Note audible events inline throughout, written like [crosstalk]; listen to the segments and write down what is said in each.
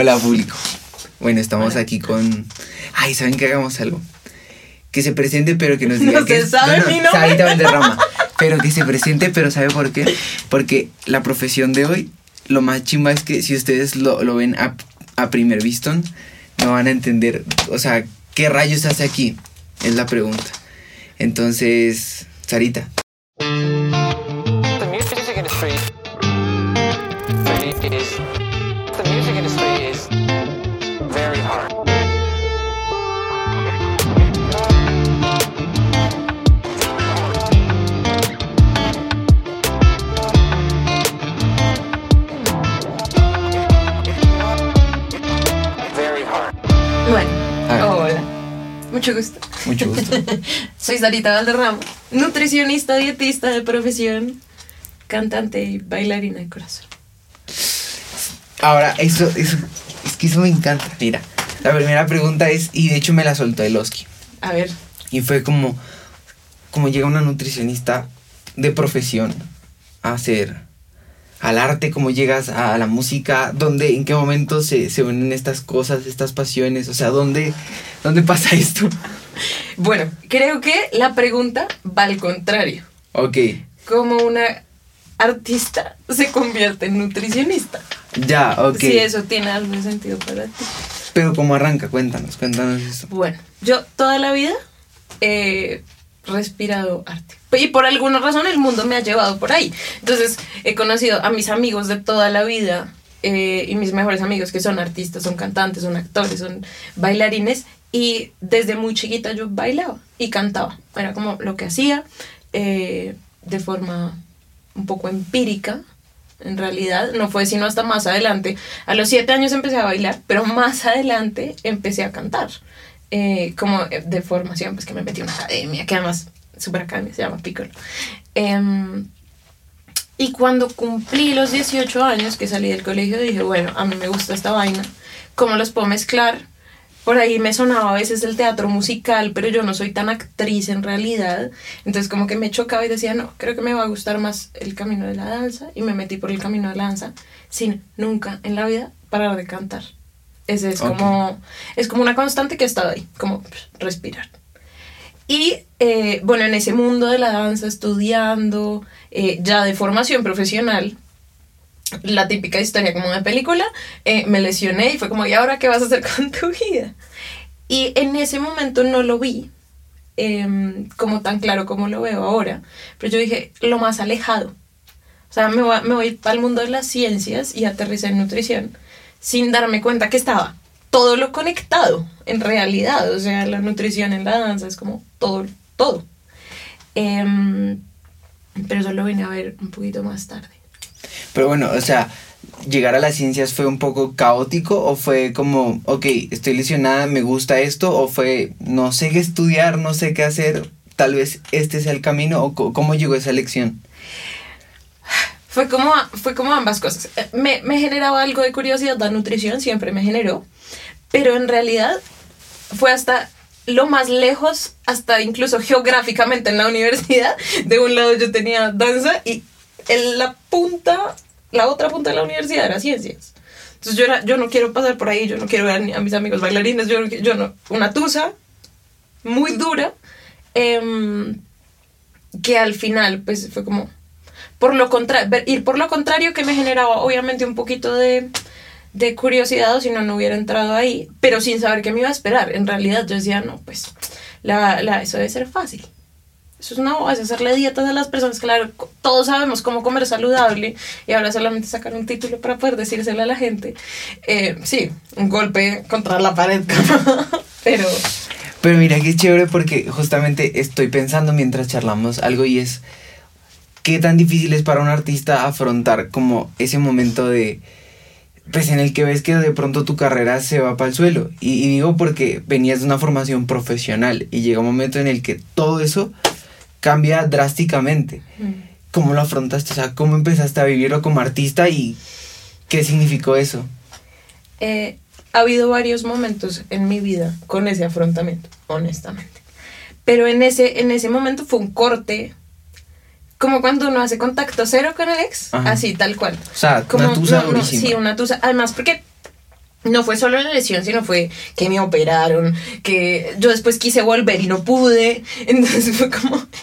Hola público. Bueno, estamos aquí con... Ay, ¿saben que hagamos algo? Que se presente pero que nos diga No que se es- sabe mi nombre. Sarita Valderrama. Pero que se presente, pero ¿sabe por qué? Porque la profesión de hoy, lo más chimba es que si ustedes lo, lo ven a, a primer vistón, no van a entender, o sea, ¿qué rayos hace aquí? Es la pregunta. Entonces, Sarita. Mucho gusto. Mucho gusto. [laughs] Soy Sarita Valderrama, nutricionista, dietista de profesión, cantante y bailarina de corazón. Ahora, eso, eso, es que eso me encanta. Mira, la primera pregunta es, y de hecho me la soltó Eloski. A ver, Y fue como, como llega una nutricionista de profesión a hacer al arte, cómo llegas a la música, dónde, en qué momento se, se unen estas cosas, estas pasiones, o sea, dónde, dónde pasa esto. [laughs] bueno, creo que la pregunta va al contrario. Ok, ¿Cómo una artista se convierte en nutricionista? ya, ok. Si eso tiene algún sentido para ti. Pero cómo arranca, cuéntanos, cuéntanos eso. Bueno, yo toda la vida he respirado arte. Y por alguna razón el mundo me ha llevado por ahí. Entonces he conocido a mis amigos de toda la vida eh, y mis mejores amigos que son artistas, son cantantes, son actores, son bailarines. Y desde muy chiquita yo bailaba y cantaba. Era como lo que hacía eh, de forma un poco empírica. En realidad, no fue sino hasta más adelante. A los siete años empecé a bailar, pero más adelante empecé a cantar. Eh, como de formación, pues que me metí a una academia, que además, super academia, se llama Piccolo. Em, y cuando cumplí los 18 años que salí del colegio, dije, bueno, a mí me gusta esta vaina, ¿cómo los puedo mezclar? Por ahí me sonaba a veces el teatro musical, pero yo no soy tan actriz en realidad. Entonces como que me chocaba y decía, no, creo que me va a gustar más el camino de la danza. Y me metí por el camino de la danza sin nunca en la vida parar de cantar. Ese es como, es como una constante que ha estado ahí, como respirar. Y eh, bueno, en ese mundo de la danza, estudiando, eh, ya de formación profesional, la típica historia como de película, eh, me lesioné y fue como, ¿y ahora qué vas a hacer con tu vida? Y en ese momento no lo vi em, como tan claro como lo veo ahora, pero yo dije, lo más alejado. O sea, me voy, me voy para el mundo de las ciencias y aterricé en nutrición sin darme cuenta que estaba todo lo conectado en realidad. O sea, la nutrición en la danza es como todo, todo. Em, pero eso lo vine a ver un poquito más tarde. Pero bueno, o sea, llegar a las ciencias fue un poco caótico o fue como, ok, estoy lesionada, me gusta esto, o fue, no sé qué estudiar, no sé qué hacer, tal vez este sea el camino, o cómo llegó esa lección. Fue como, fue como ambas cosas. Eh, Me, me generaba algo de curiosidad la nutrición, siempre me generó, pero en realidad fue hasta lo más lejos, hasta incluso geográficamente en la universidad. De un lado yo tenía danza y en la punta, la otra punta de la universidad era ciencias. Entonces yo, era, yo no quiero pasar por ahí, yo no quiero ver a mis amigos bailarines, yo, yo no, una tusa muy dura, em, que al final pues fue como por lo contrario, ir por lo contrario que me generaba obviamente un poquito de, de curiosidad o si no, no hubiera entrado ahí, pero sin saber qué me iba a esperar. En realidad yo decía, no, pues la, la, eso debe ser fácil. Eso es una es hacerle dietas a las personas. Claro, todos sabemos cómo comer saludable y ahora solamente sacar un título para poder decírselo a la gente. Eh, sí, un golpe contra la pared, [laughs] pero Pero mira qué chévere porque justamente estoy pensando mientras charlamos algo y es qué tan difícil es para un artista afrontar como ese momento de pues en el que ves que de pronto tu carrera se va para el suelo y, y digo porque venías de una formación profesional y llega un momento en el que todo eso cambia drásticamente. ¿Cómo lo afrontaste? O sea, ¿cómo empezaste a vivirlo como artista y qué significó eso? Eh, ha habido varios momentos en mi vida con ese afrontamiento, honestamente. Pero en ese, en ese momento fue un corte, como cuando uno hace contacto cero con el ex, Ajá. así, tal cual. O sea, Como, una tusa no, no, sí, una tusa. Además, porque no fue solo la lesión, sino fue que me operaron, que yo después quise volver y no pude. [laughs] Entonces fue como... [laughs]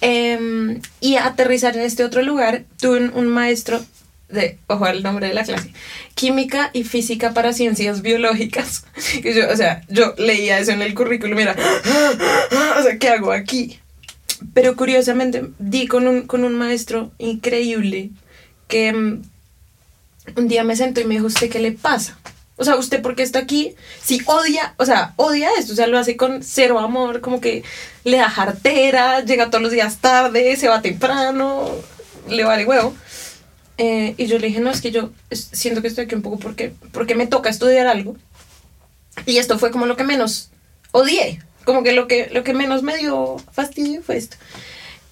Em, y aterrizar en este otro lugar, tuve un, un maestro de, ojo al nombre de la clase, química y física para ciencias biológicas. [laughs] Y yo, o sea, yo leía eso en el currículum y era, [gasps] o sea, ¿qué hago aquí? Pero curiosamente di con un, con un maestro increíble que mm, un día me sentó y me dijo, ¿usted qué le pasa? O sea, ¿usted por qué está aquí? Si odia, o sea, odia esto, o sea, lo hace con cero amor, como que le da jartera, llega todos los días tarde, se va temprano, le vale huevo. Eh, y yo le dije, no, es que yo siento que estoy aquí un poco porque, porque me toca estudiar algo. Y esto fue como lo que menos odié, como que lo que, lo que menos me dio fastidio fue esto.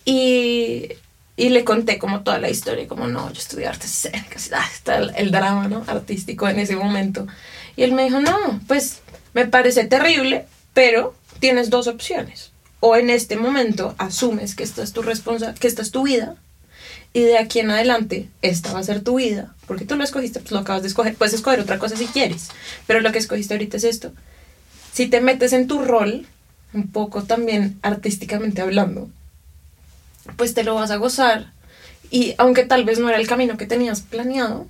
Y, y le conté como toda la historia, como no, yo estudié artes escénicas, ah, está el, el drama ¿no? artístico en ese momento. Y él me dijo, no, pues me parece terrible, pero tienes dos opciones. O en este momento asumes que esta es tu responsa que esta es tu vida, y de aquí en adelante esta va a ser tu vida, porque tú lo escogiste, pues lo acabas de escoger, puedes escoger otra cosa si quieres, pero lo que escogiste ahorita es esto. Si te metes en tu rol, un poco también artísticamente hablando, pues te lo vas a gozar y aunque tal vez no era el camino que tenías planeado,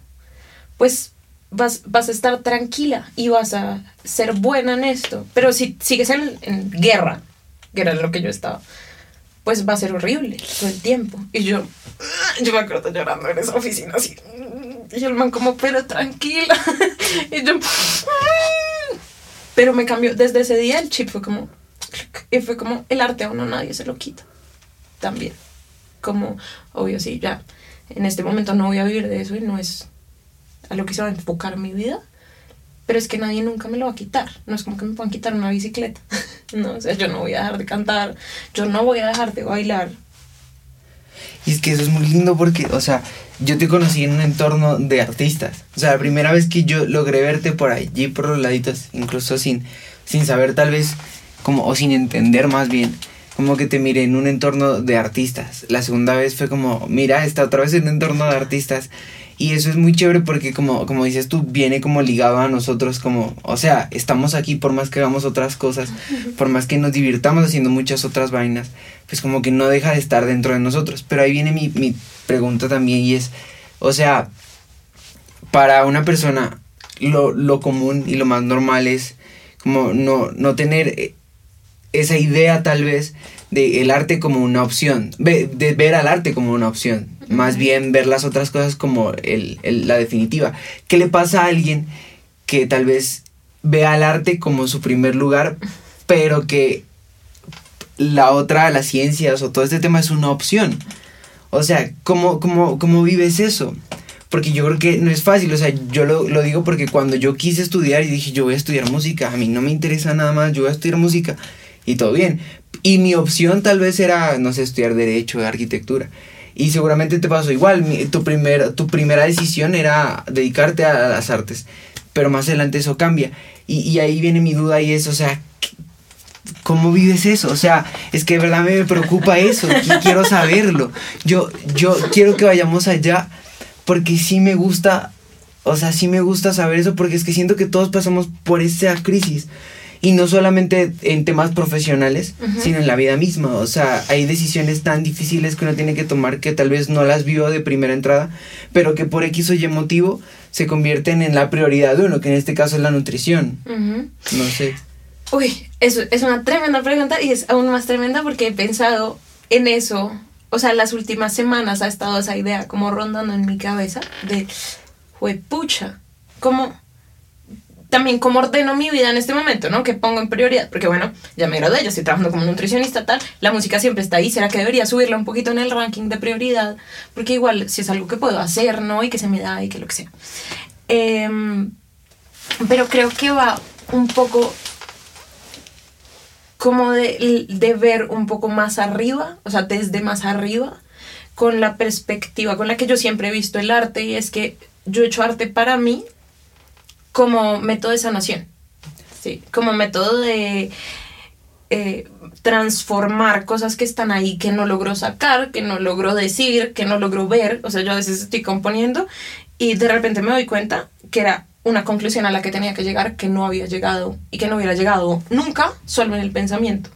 pues vas, vas a estar tranquila y vas a ser buena en esto. Pero si sigues en, en guerra, que era lo que yo estaba, pues va a ser horrible todo el tiempo. Y yo, [laughs] yo me acuerdo llorando en esa oficina así. Y el man como, pero tranquila. [laughs] Y yo, [laughs] pero me cambió, desde ese día el chip fue como, [laughs] y fue como, el arte a uno nadie se lo quita. También. Como, obvio, sí, ya, en este momento no voy a vivir de eso y no es a lo que se va a enfocar mi vida. Pero es que nadie nunca me lo va a quitar. No es como que me puedan quitar una bicicleta. [laughs] No, o sea, yo no voy a dejar de cantar. Yo no voy a dejar de bailar. Y es que eso es muy lindo porque, o sea, yo te conocí en un entorno de artistas. O sea, la primera vez que yo logré verte por allí, por los laditos, incluso sin, sin saber tal vez, como, o sin entender más bien, como que te miré en un entorno de artistas. La segunda vez fue como, mira, está otra vez en un entorno de artistas. Y eso es muy chévere porque como, como dices tú, viene como ligado a nosotros, como, o sea, estamos aquí por más que hagamos otras cosas, por más que nos divirtamos haciendo muchas otras vainas, pues como que no deja de estar dentro de nosotros. Pero ahí viene mi, mi pregunta también y es, o sea, para una persona lo, lo común y lo más normal es como no, no tener esa idea tal vez de el arte como una opción, de ver al arte como una opción, más bien ver las otras cosas como el, el- la definitiva. ¿Qué le pasa a alguien que tal vez ve al arte como su primer lugar, pero que la otra, las ciencias o todo este tema es una opción? O sea, ¿cómo, cómo, cómo vives eso? Porque yo creo que no es fácil, o sea, yo lo, lo digo porque cuando yo quise estudiar y dije, yo voy a estudiar música, a mí no me interesa nada más, yo voy a estudiar música y todo bien. Y mi opción tal vez era, no sé, estudiar derecho, arquitectura. Y seguramente te pasó igual, mi- tu, primer, tu primera decisión era dedicarte a las artes, pero más adelante eso cambia. Y, y ahí viene mi duda y es, o sea, ¿Cómo vives eso? O sea, es que de verdad me preocupa eso. qui- [laughs] Quiero saberlo. Yo, yo quiero que vayamos allá porque sí me gusta, o sea, sí me gusta saber eso porque es que siento que todos pasamos por esa crisis. Y no solamente en temas profesionales, sino en la vida misma. O sea, hay decisiones tan difíciles que uno tiene que tomar que tal vez no las vio de primera entrada, pero que por X o Y motivo se convierten en la prioridad de uno, que en este caso es la nutrición. No sé. Uy, eso es una tremenda pregunta y es aún más tremenda porque he pensado en eso. O sea, las últimas semanas ha estado esa idea como rondando en mi cabeza de, pucha, como también cómo ordeno mi vida en este momento, ¿no? Que pongo en prioridad, porque bueno, ya me gradué, ya estoy trabajando como nutricionista tal, la música siempre está ahí, ¿será que debería subirla un poquito en el ranking de prioridad? Porque igual si es algo que puedo hacer, ¿no? Y que se me da y que lo que sea. Em, pero creo que va un poco como de, de ver un poco más arriba, o sea, desde más arriba, con la perspectiva con la que yo siempre he visto el arte, y es que yo he hecho arte para mí como método de sanación, ¿sí? como método de eh, transformar cosas que están ahí que no logro sacar, que no logro decir, que no logro ver, o sea, yo a veces estoy componiendo y de repente me doy cuenta que era una conclusión a la que tenía que llegar que no había llegado y que no hubiera llegado nunca solo en el pensamiento.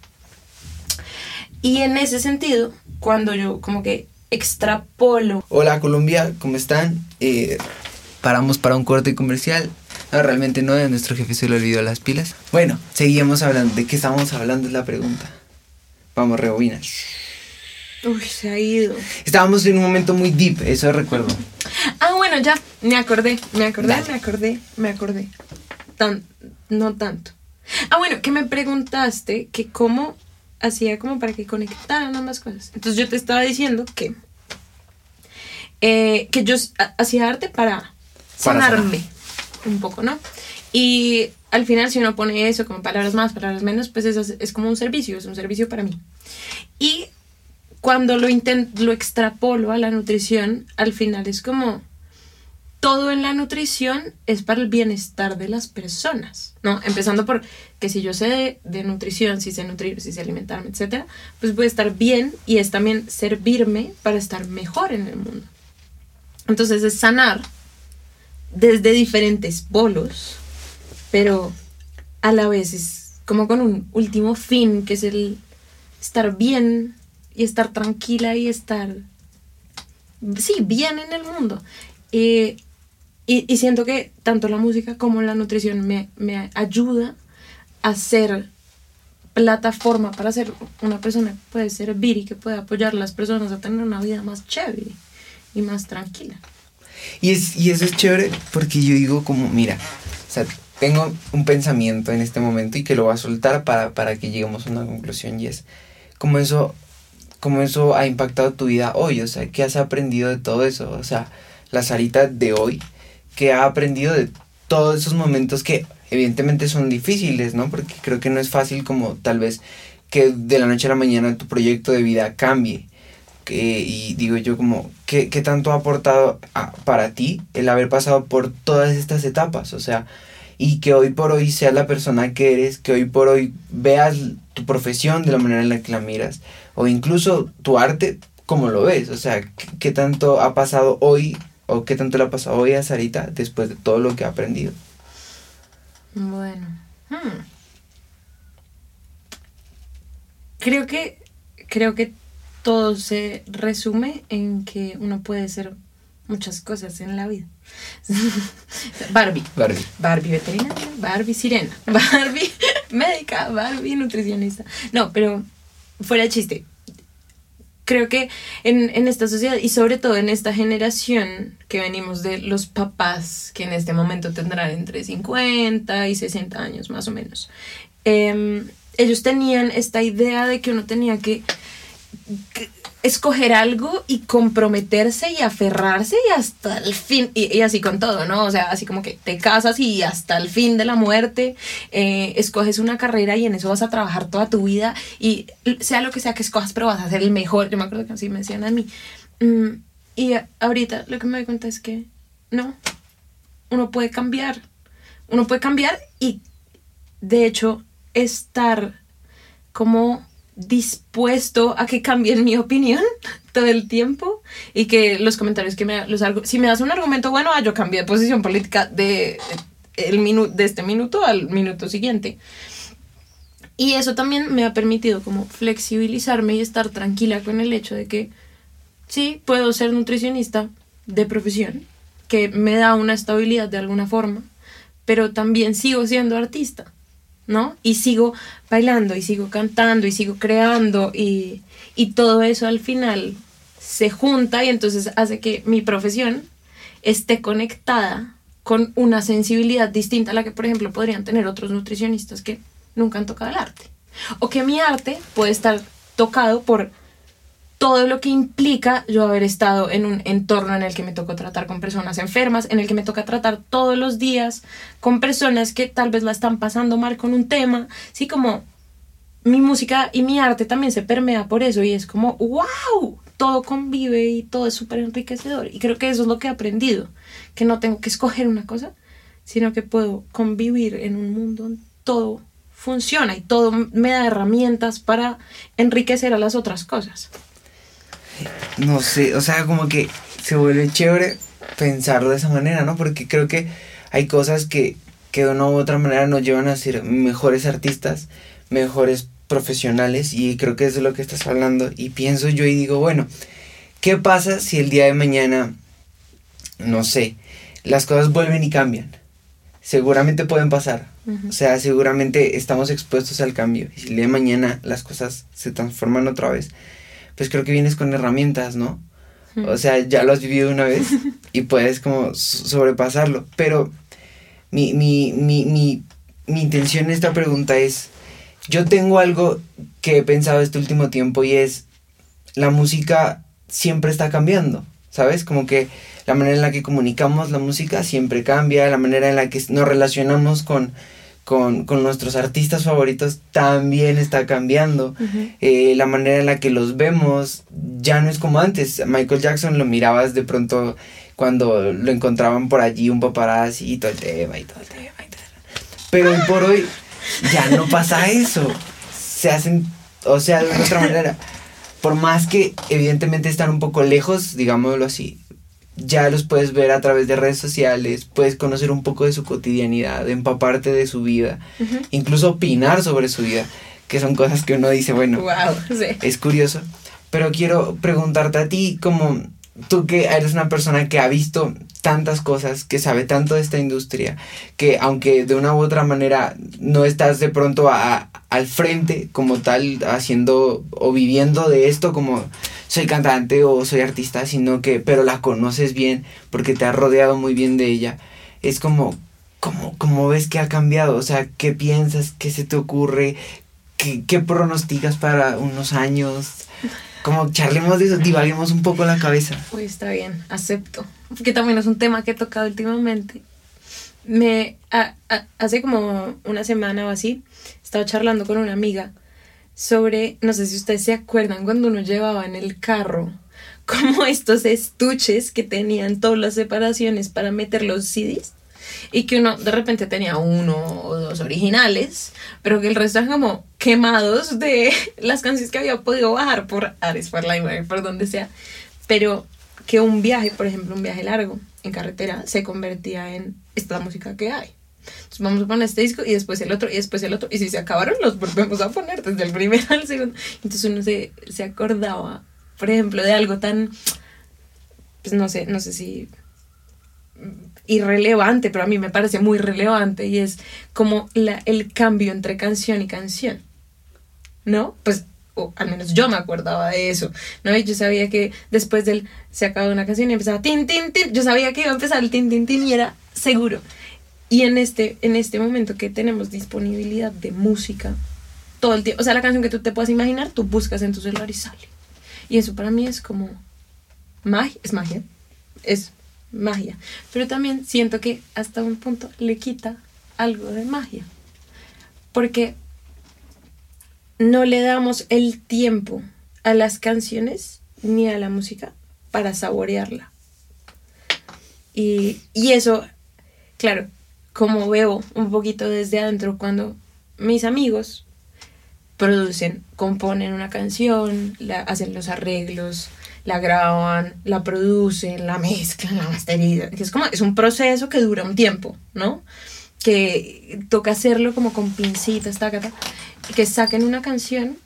Y en ese sentido, cuando yo como que extrapolo Hola Colombia, ¿cómo están? Eh, paramos para un corte comercial. No, realmente no, a nuestro jefe se le olvidó las pilas. Bueno, seguimos hablando. ¿De qué estábamos hablando? Es la pregunta. Vamos, rebobina. Uy, se ha ido. Estábamos en un momento muy deep, eso recuerdo. Ah, bueno, ya, me acordé, me acordé, Dale. me acordé, me acordé. Tan, no tanto. Ah, bueno, que me preguntaste que cómo hacía como para que conectaran ambas cosas. Entonces yo te estaba diciendo que, eh, que yo hacía arte para Para sanarme un poco, ¿no? Y al final si uno pone eso como palabras más, palabras menos, pues eso es, es como un servicio, es un servicio para mí. Y cuando lo, lo extrapolo a la nutrición, al final es como todo en la nutrición es para el bienestar de las personas, ¿no? Empezando por que si yo sé de, de nutrición, si sé nutrir, si sé alimentarme, etcétera, pues voy a estar bien y es también servirme para estar mejor en el mundo. Entonces es sanar desde diferentes polos, pero a la vez es como con un último fin, que es el estar bien y estar tranquila y estar, sí, bien en el mundo. Eh, y, y siento que tanto la música como la nutrición me, me ayuda a ser plataforma para ser una persona que puede servir y que puede apoyar a las personas a tener una vida más chévere y más tranquila. Y, es, y eso es chévere porque yo digo como, mira, o sea, tengo un pensamiento en este momento y que lo voy a soltar para, para que lleguemos a una conclusión y es como eso, como eso ha impactado tu vida hoy, o sea, ¿qué has aprendido de todo eso? O sea, la Sarita de hoy, ¿qué ha aprendido de todos esos momentos que evidentemente son difíciles, ¿no? Porque creo que no es fácil como tal vez que de la noche a la mañana tu proyecto de vida cambie que, y digo yo como, ¿qué, qué tanto ha aportado para ti el haber pasado por todas estas etapas? O sea, y que hoy por hoy seas la persona que eres, que hoy por hoy veas tu profesión de la manera en la que la miras, o incluso tu arte como lo ves. O sea, ¿qué, qué tanto ha pasado hoy, o qué tanto le ha pasado hoy a Sarita después de todo lo que ha aprendido? Bueno. hmm. Creo que creo que todo se resume en que uno puede ser muchas cosas en la vida. [laughs] Barbie. Barbie. Barbie veterinaria, Barbie sirena, [laughs] Barbie médica, Barbie nutricionista. No, pero fuera chiste. Creo que en, en esta sociedad y sobre todo en esta generación que venimos de los papás que en este momento tendrán entre 50 y 60 años más o menos, em, ellos tenían esta idea de que uno tenía que escoger algo y comprometerse y aferrarse y hasta el fin, y, así con todo, ¿no? O sea, así como que te casas y hasta el fin de la muerte, eh, escoges una carrera y en eso vas a trabajar toda tu vida y sea lo que sea que escojas, pero vas a ser el mejor. Yo me acuerdo que así me decían a mí. Mm, y ahorita lo que me doy cuenta es que no, uno puede cambiar, uno puede cambiar y de hecho estar como dispuesto a que cambien mi opinión [laughs] todo el tiempo y que los comentarios que me los si me das un argumento bueno ah, yo cambié de posición política de el minu de este minuto al minuto siguiente. Y eso también me ha permitido como flexibilizarme y estar tranquila con el hecho de que sí puedo ser nutricionista de profesión que me da una estabilidad de alguna forma pero también sigo siendo artista ¿no? Y sigo bailando y sigo cantando y sigo creando y, y todo eso al final se junta y entonces hace que mi profesión esté conectada con una sensibilidad distinta a la que, por ejemplo, podrían tener otros nutricionistas que nunca han tocado el arte. O que mi arte puede estar tocado por todo lo que implica yo haber estado en un entorno en el que me tocó tratar con personas enfermas, en el que me toca tratar todos los días con personas que tal vez la están pasando mal con un tema, sí, como mi música y mi arte también se permea por eso y es como, wow, todo convive y todo es súper enriquecedor. Y creo que eso es lo que he aprendido, que no tengo que escoger una cosa, sino que puedo convivir en un mundo donde todo funciona y todo me da herramientas para enriquecer a las otras cosas. No sé, o sea, como que se vuelve chévere pensarlo de esa manera, ¿no? Porque creo que hay cosas que, que de una u otra manera nos llevan a ser mejores artistas, mejores profesionales y creo que eso es lo que estás hablando y pienso yo y digo, bueno, ¿qué pasa si el día de mañana, no sé, las cosas vuelven y cambian? Seguramente pueden pasar, o sea, seguramente estamos expuestos al cambio y si el día de mañana las cosas se transforman otra vez, pues creo que vienes con herramientas, ¿no? O sea, ya lo has vivido una vez y puedes como so- sobrepasarlo. Pero mi, mi, mi, mi, mi intención en esta pregunta es, yo tengo algo que he pensado este último tiempo y es, la música siempre está cambiando, ¿sabes? Como que la manera en la que comunicamos la música siempre cambia, la manera en la que nos relacionamos con, con, con nuestros artistas favoritos también está cambiando eh, la manera en la que los vemos ya no es como antes. Michael Jackson lo mirabas de pronto cuando lo encontraban por allí un paparazzi y todo el tema y todo el tema y todo. Pero hoy por hoy ya no pasa eso. Se hacen, o sea, de otra manera. Por más que evidentemente están un poco lejos, digámoslo así, ya los puedes ver a través de redes sociales, puedes conocer un poco de su cotidianidad, empaparte de su vida, incluso opinar sobre su vida, que son cosas que uno dice, bueno, Wow, sí. es curioso. Pero quiero preguntarte a ti, como tú que eres una persona que ha visto tantas cosas, que sabe tanto de esta industria, que aunque de una u otra manera no estás de pronto a- al frente como tal, haciendo o viviendo de esto como soy cantante o soy artista, sino que, pero la conoces bien porque te has rodeado muy bien de ella. Es como, como, como ves que ha cambiado, o sea, ¿qué piensas? ¿Qué se te ocurre? ¿Qué, qué pronosticas para unos años? [laughs] Como charlemos de eso, divaguemos un poco la cabeza. Uy, está bien, acepto. Porque también es un tema que he tocado últimamente. Me, a- hace como una semana o así, estaba charlando con una amiga sobre, no sé si ustedes se acuerdan cuando uno llevaba en el carro como [laughs] estos estuches que tenían todas las separaciones para meter los CDs y que uno de repente tenía uno o dos originales, pero que el resto eran como quemados de [laughs] las canciones que había podido bajar por Ares, por Library, por donde sea, pero que un viaje, por ejemplo, un viaje largo en carretera se convertía en esta música que hay. Entonces vamos a poner este disco y después el otro y después el otro y si se acabaron los volvemos a poner desde el primero al segundo. Entonces uno se, se acordaba, por ejemplo, de algo tan, pues no sé, no sé si irrelevante, pero a mí me parece muy relevante y es como la, el cambio entre canción y canción. ¿No? Pues, o al menos yo me acordaba de eso, ¿no? Y yo sabía que después del se acababa una canción y empezaba tin, tin, tin, yo sabía que iba a empezar el tin, tin, tin y era seguro. Y en este, en este momento que tenemos disponibilidad de música todo el tiempo, o sea, la canción que tú te puedas imaginar, tú buscas en tu celular y sale. Y eso para mí es como magia, es magia, es magia. Pero también siento que hasta un punto le quita algo de magia. Porque no le damos el tiempo a las canciones ni a la música para saborearla. Y, y eso, claro, como veo un poquito desde adentro cuando mis amigos producen, componen una canción, la, hacen los arreglos, la graban, la producen, la mezclan, la masterizan. Es como, es un proceso que dura un tiempo, ¿no? Que toca hacerlo como con pincitas, taca, taca, y que saquen una canción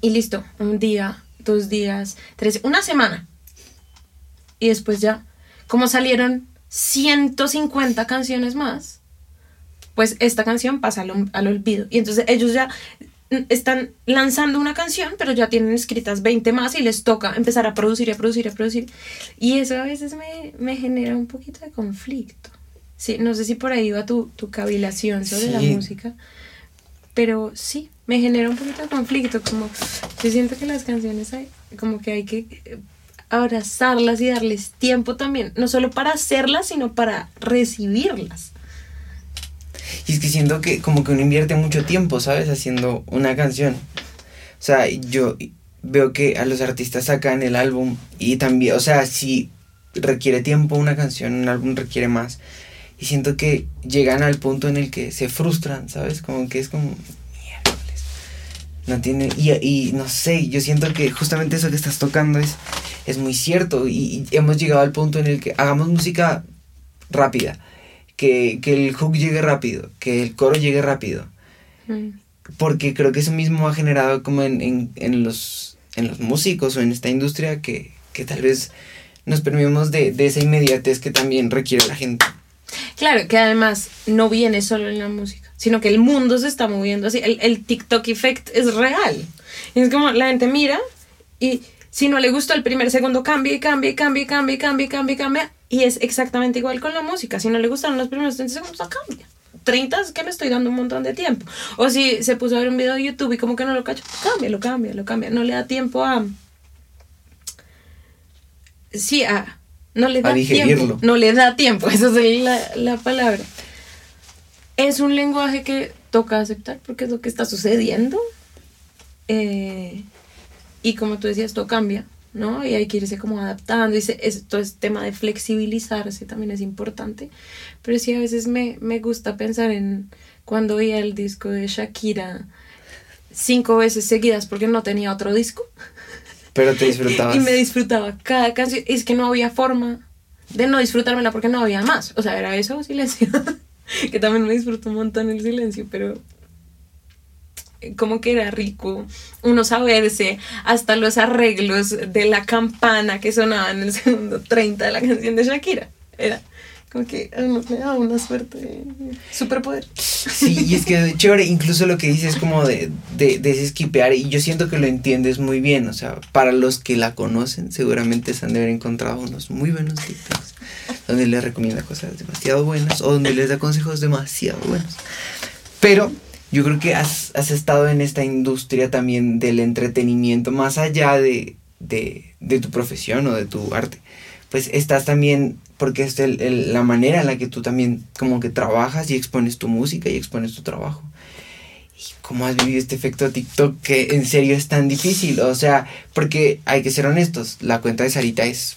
y listo, un día, dos días, tres, una semana. Y después ya, como salieron 150 canciones más, pues esta canción pasa al, al olvido. Y entonces ellos ya están lanzando una canción, pero ya tienen escritas 20 más y les toca empezar a producir, a producir, a producir. Y eso a veces me, me genera un poquito de conflicto. Sí, no sé si por ahí va tu, tu cavilación sobre la Sí. música, pero sí, me genera un poquito de conflicto. Como yo siento que las canciones hay, como que hay que eh, abrazarlas y darles tiempo también, no solo para hacerlas, sino para recibirlas. Y es que siento que como que uno invierte mucho tiempo, ¿sabes? Haciendo una canción. O sea, yo veo que a los artistas sacan el álbum y también, o sea, si requiere tiempo una canción, un álbum requiere más. Y siento que llegan al punto en el que se frustran, ¿sabes? Como que es como. No tiene, y, y no sé, yo siento que justamente eso que estás tocando es, es muy cierto. Y, y hemos llegado al punto en el que hagamos música rápida. Que, que el hook llegue rápido, que el coro llegue rápido. Mm. Porque creo que eso mismo ha generado como en, en, en los, en los músicos o en esta industria que, que tal vez nos permitimos de, de esa inmediatez que también requiere la gente. Claro, que además no viene solo en la música, sino que el mundo se está moviendo así. El, el TikTok effect es real. Y es como la gente mira y si no le gustó el primer segundo cambia y cambia y cambia y cambia y cambia y cambia y cambia. Y es exactamente igual con la música. Si no le gustaron los primeros 30 segundos, ah, cambia. 30 es que le estoy dando un montón de tiempo. O si se puso a ver un video de YouTube y como que no lo cacho, cambia, lo cambia, lo cambia. No le da tiempo a... Sí, a... No le A da digerirlo. tiempo. No le da tiempo, [laughs] esa es la, la palabra. Es un lenguaje que toca aceptar porque es lo que está sucediendo. Eh, y como tú decías, todo cambia, ¿no? Y hay que irse como adaptando. Y se- esto es tema de flexibilizarse, también es importante. Pero sí, a veces me, me gusta pensar en cuando oía el disco de Shakira cinco veces seguidas porque no tenía otro disco. Pero te disfrutabas. [laughs] Y me disfrutaba cada canción. Es que no había forma de no disfrutármela porque no había más. O sea, era eso silencio. [laughs] que también me disfruto un montón el silencio, pero como que era rico uno saberse hasta los arreglos de la campana que sonaba en el segundo 30 de la canción de Shakira. Era como que uno le daba una suerte de superpoder. Sí, y es que chévere, incluso lo que dices como de, de, de ese skipear, y yo siento que lo entiendes muy bien, o sea, para los que la conocen, seguramente se han de haber encontrado unos muy buenos TikToks, donde les recomienda cosas demasiado buenas, o donde les da consejos demasiado buenos. Pero yo creo que has, has estado en esta industria también del entretenimiento, más allá de, de, de tu profesión o de tu arte. Pues estás también, porque es la manera en la que tú también como que trabajas y expones tu música y expones tu trabajo. ¿Y cómo has vivido este efecto TikTok que en serio es tan difícil? O sea, porque hay que ser honestos, la cuenta de Sarita es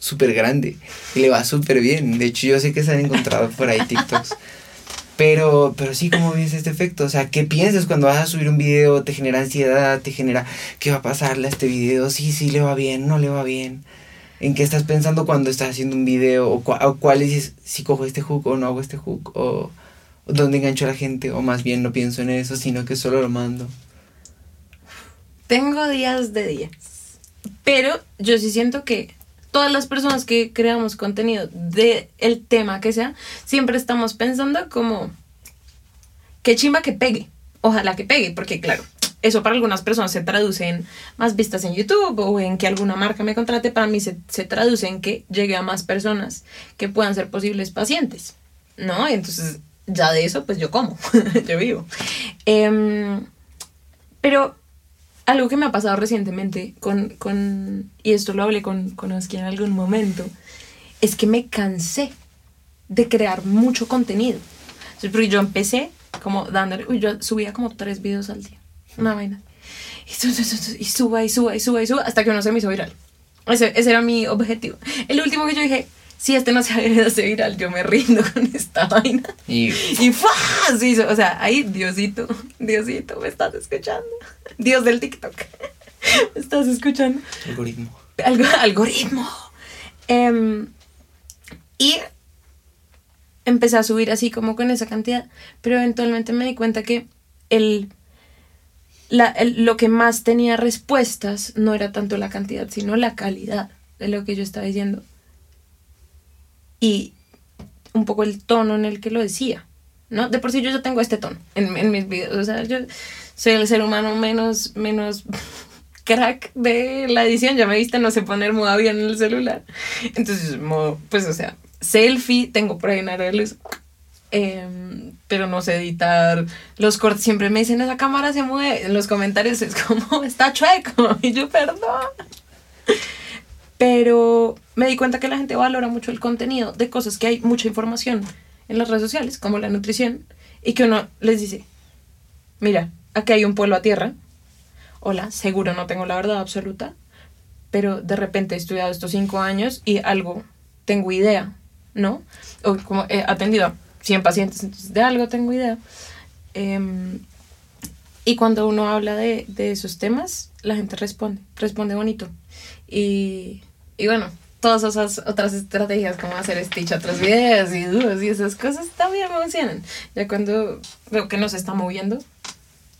súper grande y le va súper bien. De hecho, yo sé que se han encontrado por ahí TikToks. [laughs] Pero, pero sí, ¿cómo vives este efecto? O sea, ¿qué piensas cuando vas a subir un video? ¿Te genera ansiedad? ¿Te genera qué va a pasarle a este video? Sí, sí, le va bien, no le va bien. ¿En qué estás pensando cuando estás haciendo un video? ¿O, o cuál es si cojo este hook o no hago este hook? ¿O, o dónde engancho a la gente? ¿O más bien no pienso en eso, sino que solo lo mando? Tengo días de días. Pero yo sí siento que todas las personas que creamos contenido de el tema que sea, siempre estamos pensando como qué chimba que pegue. Ojalá que pegue, porque claro, eso para algunas personas se traduce en más vistas en YouTube o en que alguna marca me contrate. Para mí se, se traduce en que llegue a más personas que puedan ser posibles pacientes. ¿No? Entonces, ya de eso, pues yo como, [laughs] yo vivo. Em, pero algo que me ha pasado recientemente con, con y esto lo hablé con, con Oski en algún momento, es que me cansé de crear mucho contenido. Entonces, porque yo empecé como dándole, uy, yo subía como tres videos al día, una vaina. Y, y suba y suba y suba y suba hasta que uno se me hizo viral. Ese, ese era mi objetivo. El último que yo dije, si este no se hace viral, yo me rindo con esta vaina. Y Y ¡fua! Se hizo. O sea, ahí, Diosito, Diosito, me estás escuchando. Dios del TikTok. Me estás escuchando. algoritmo. Algo, algoritmo. Em, y empecé a subir así como con esa cantidad. Pero eventualmente me di cuenta que el, la- el- lo que más tenía respuestas no era tanto la cantidad, sino la calidad de lo que yo estaba diciendo. Y un poco el tono en el que lo decía. ¿no? De por sí yo ya tengo este tono en, en mis videos. O sea, yo soy el ser humano menos, menos [laughs] crack de la edición. Ya me viste, no sé poner modo bien en el celular. Entonces, modo, pues, o sea, selfie, tengo por ahí una de luz. em, pero no sé editar los cortes. Siempre me dicen, esa cámara se mueve. En los comentarios es como, [laughs] está chueco. [laughs] Y yo, perdón. Pero me di cuenta que la gente valora mucho el contenido de cosas que hay mucha información en las redes sociales, como la nutrición, y que uno les dice, mira, aquí hay un pueblo a tierra, hola, seguro no tengo la verdad absoluta, pero de repente he estudiado estos cinco años y algo tengo idea, ¿no? O como he atendido a 100 pacientes, entonces de algo tengo idea. Em, y cuando uno habla de, de esos temas, la gente responde, responde bonito. Y, y bueno, todas esas otras estrategias como hacer stitch a otros videos y dúos y esas cosas también me emocionan. Ya cuando veo que no se está moviendo,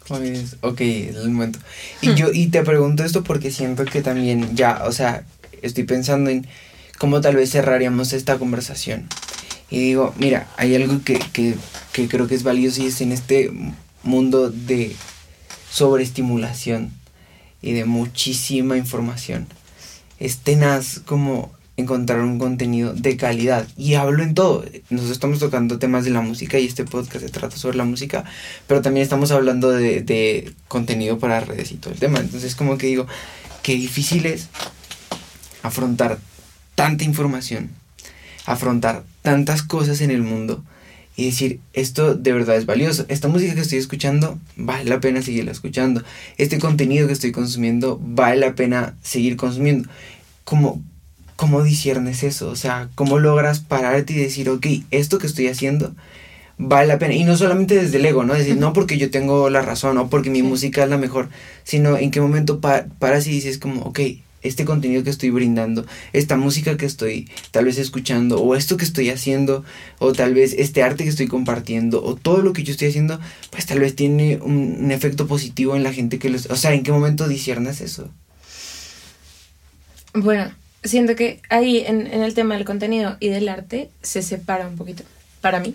Pues, ok, es el momento. Y yo, y te pregunto esto porque siento que también ya, o sea, estoy pensando en cómo tal vez cerraríamos esta conversación. Y digo, mira, hay algo que, que, que creo que es valioso y es en este mundo de sobreestimulación y de muchísima información. Es tenaz como encontrar un contenido de calidad. Y hablo en todo. Nosotros estamos tocando temas de la música y este podcast se trata sobre la música, pero también estamos hablando de, de contenido para redes y todo el tema. Entonces como que digo, qué difícil es afrontar tanta información, afrontar tantas cosas en el mundo y decir, esto de verdad es valioso. Esta música que estoy escuchando, vale la pena seguirla escuchando. Este contenido que estoy consumiendo, vale la pena seguir consumiendo. ¿Cómo, cómo disiernes eso? O sea, ¿cómo logras pararte y decir, ok, esto que estoy haciendo vale la pena? Y no solamente desde el ego, ¿no? Decir, no porque yo tengo la razón o porque mi música es la mejor, sino en qué momento pa- paras y dices como, ok, este contenido que estoy brindando, esta música que estoy tal vez escuchando, o esto que estoy haciendo, o tal vez este arte que estoy compartiendo, o todo lo que yo estoy haciendo, pues tal vez tiene un, efecto positivo en la gente que los... O sea, ¿en qué momento disiernes eso? Bueno, siento que ahí en, el tema del contenido y del arte se separa un poquito para mí.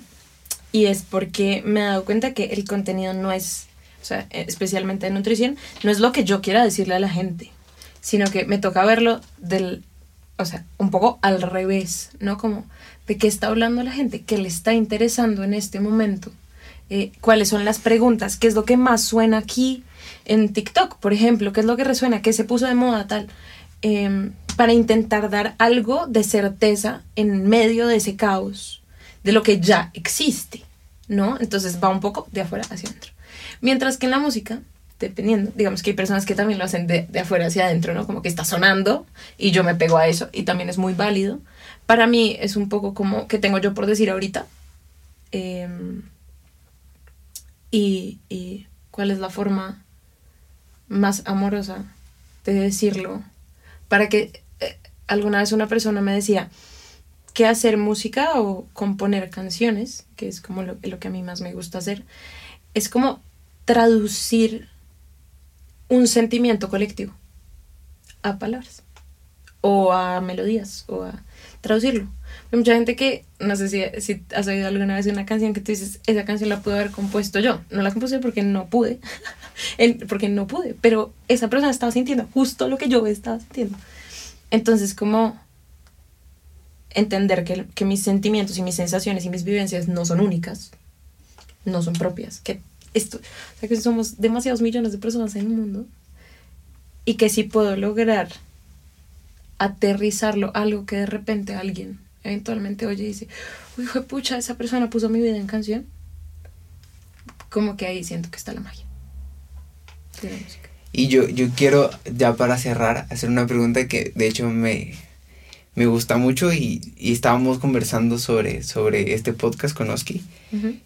Y es porque me he dado cuenta que el contenido no es, o sea, eh, especialmente de nutrición, no es lo que yo quiera decirle a la gente, sino que me toca verlo del, o sea, un poco al revés, ¿no? Como de qué está hablando la gente, qué le está interesando en este momento, eh, cuáles son las preguntas, qué es lo que más suena aquí en TikTok, por ejemplo, qué es lo que resuena, qué se puso de moda tal, em, para intentar dar algo de certeza en medio de ese caos, de lo que ya existe, ¿no? Entonces va un poco de afuera hacia adentro. Mientras que en la música, dependiendo, digamos que hay personas que también lo hacen de, de afuera hacia adentro, ¿no? Como que está sonando y yo me pego a eso y también es muy válido. Para mí es un poco como que tengo yo por decir ahorita. em, y, y cuál es la forma más amorosa de decirlo. Para que eh, alguna vez una persona me decía que hacer música o componer canciones, que es como lo, lo que a mí más me gusta hacer, es como traducir un sentimiento colectivo a palabras o a melodías o a traducirlo. Hay mucha gente que, no sé si, si has oído alguna vez una canción que tú dices, esa canción la pude haber compuesto yo. No la compuse porque no pude, [laughs] porque no pude, pero esa persona estaba sintiendo justo lo que yo estaba sintiendo. Entonces, como entender que, que mis sentimientos y mis sensaciones y mis vivencias no son únicas, no son propias, que esto, o sea, que somos demasiados millones de personas en el mundo y que si puedo lograr aterrizarlo, algo que de repente alguien eventualmente oye y dice, uy, hijo de pucha, esa persona puso mi vida en canción, como que ahí siento que está la magia. Y yo, yo quiero, ya para cerrar, hacer una pregunta que de hecho me, me gusta mucho y, y estábamos conversando sobre, sobre este podcast con Oski.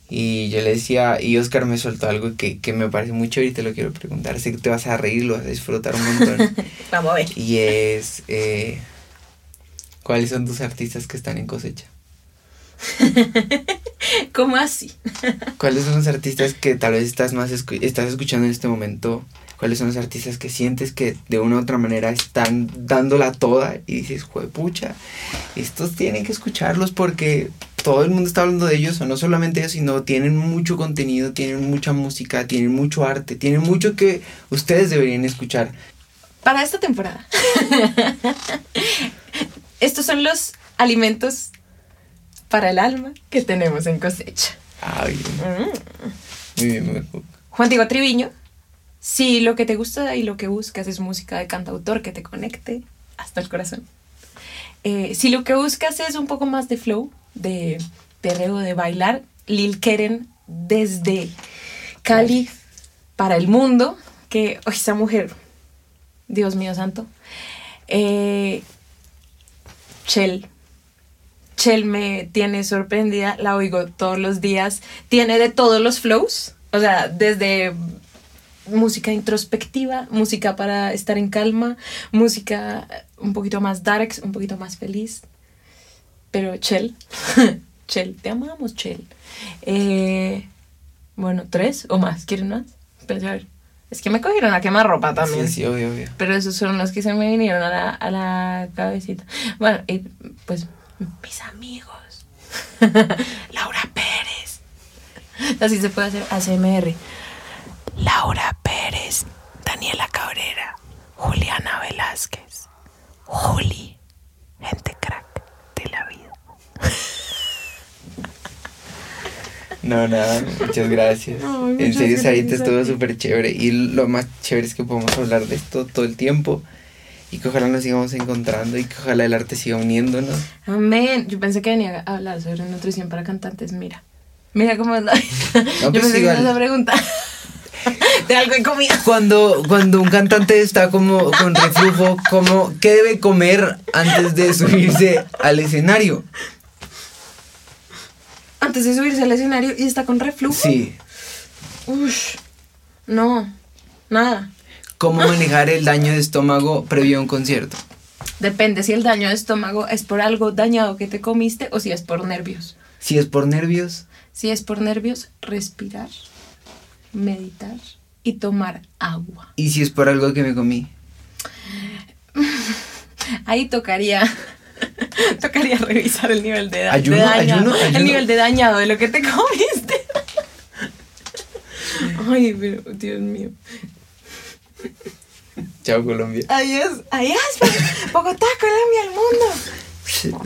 Y yo le decía, y Oscar me soltó algo que, que me parece muy chévere y te lo quiero preguntar. Sé que te vas a reír, lo vas a disfrutar un montón. [laughs] Vamos a ver. y es, eh, ¿cuáles son tus artistas que están en cosecha? [laughs] ¿Cómo así? ¿Cuáles son los artistas que tal vez estás más escu- estás escuchando en este momento? ¿Cuáles son los artistas que sientes que de una u otra manera están dándola toda y dices, pucha, estos tienen que escucharlos porque todo el mundo está hablando de ellos, o no solamente ellos, sino tienen mucho contenido, tienen mucha música, tienen mucho arte, tienen mucho que ustedes deberían escuchar. Para esta temporada. [laughs] Estos son los alimentos para el alma que tenemos en cosecha. Ay, Mm. muy bien, muy bien. Juan Diego Triviño, si lo que te gusta y lo que buscas es música de cantautor que te conecte hasta el corazón. Eh, si lo que buscas es un poco más de flow, de perreo, de bailar, Lil Keren desde Cali para el mundo, que oh, esa mujer, Dios mío santo. Eh, Chell. Chell me tiene sorprendida, la oigo todos los días. Tiene de todos los flows, o sea, desde música introspectiva, música para estar en calma, música un poquito más dark, un poquito más feliz. Pero Chell, [laughs] Chell, te amamos, Chell. Eh, bueno, tres o más, ¿quieren más? A ver, es que me cogieron a quemar ropa también. Sí, sí, obvio, obvio. Pero esos son los que se me vinieron a la, a la cabecita. Bueno, y pues mis amigos. [laughs] Laura Pérez. Así se puede hacer ACMR. Laura Pérez, Daniela Cabrera, Juliana Velázquez, Juli, gente crack de la vida. No, nada, muchas gracias. En muchas serio, Sarita estuvo súper chévere. Y lo más chévere es que podemos hablar de esto todo el tiempo. Y que ojalá nos sigamos encontrando y que ojalá el arte siga uniéndonos. Amén. Yo pensé que venía a hablar sobre nutrición para cantantes. Mira. Mira cómo es la... [laughs] Yo pues pensé que ibas a preguntar de algo de comida. Cuando, cuando un cantante está como con reflujo, como, ¿qué debe comer antes de subirse al escenario? Antes de subirse al escenario y está con reflujo. Sí. Ush. No. Nada. ¿Cómo manejar el daño de estómago previo a un concierto? Depende si el daño de estómago es por algo dañado que te comiste o si es por nervios. Si es por nervios, Si es por nervios, respirar, meditar y tomar agua. y si es por algo que me comí. [laughs] Ahí tocaría [laughs] tocaría revisar el nivel de, da- de Ayuno, dañado, ayuno, ayuno. el nivel de dañado de lo que te comiste. [laughs] Ay, pero Dios mío. Chao, Colombia. Adiós, adiós, Bogotá, Colombia, el mundo.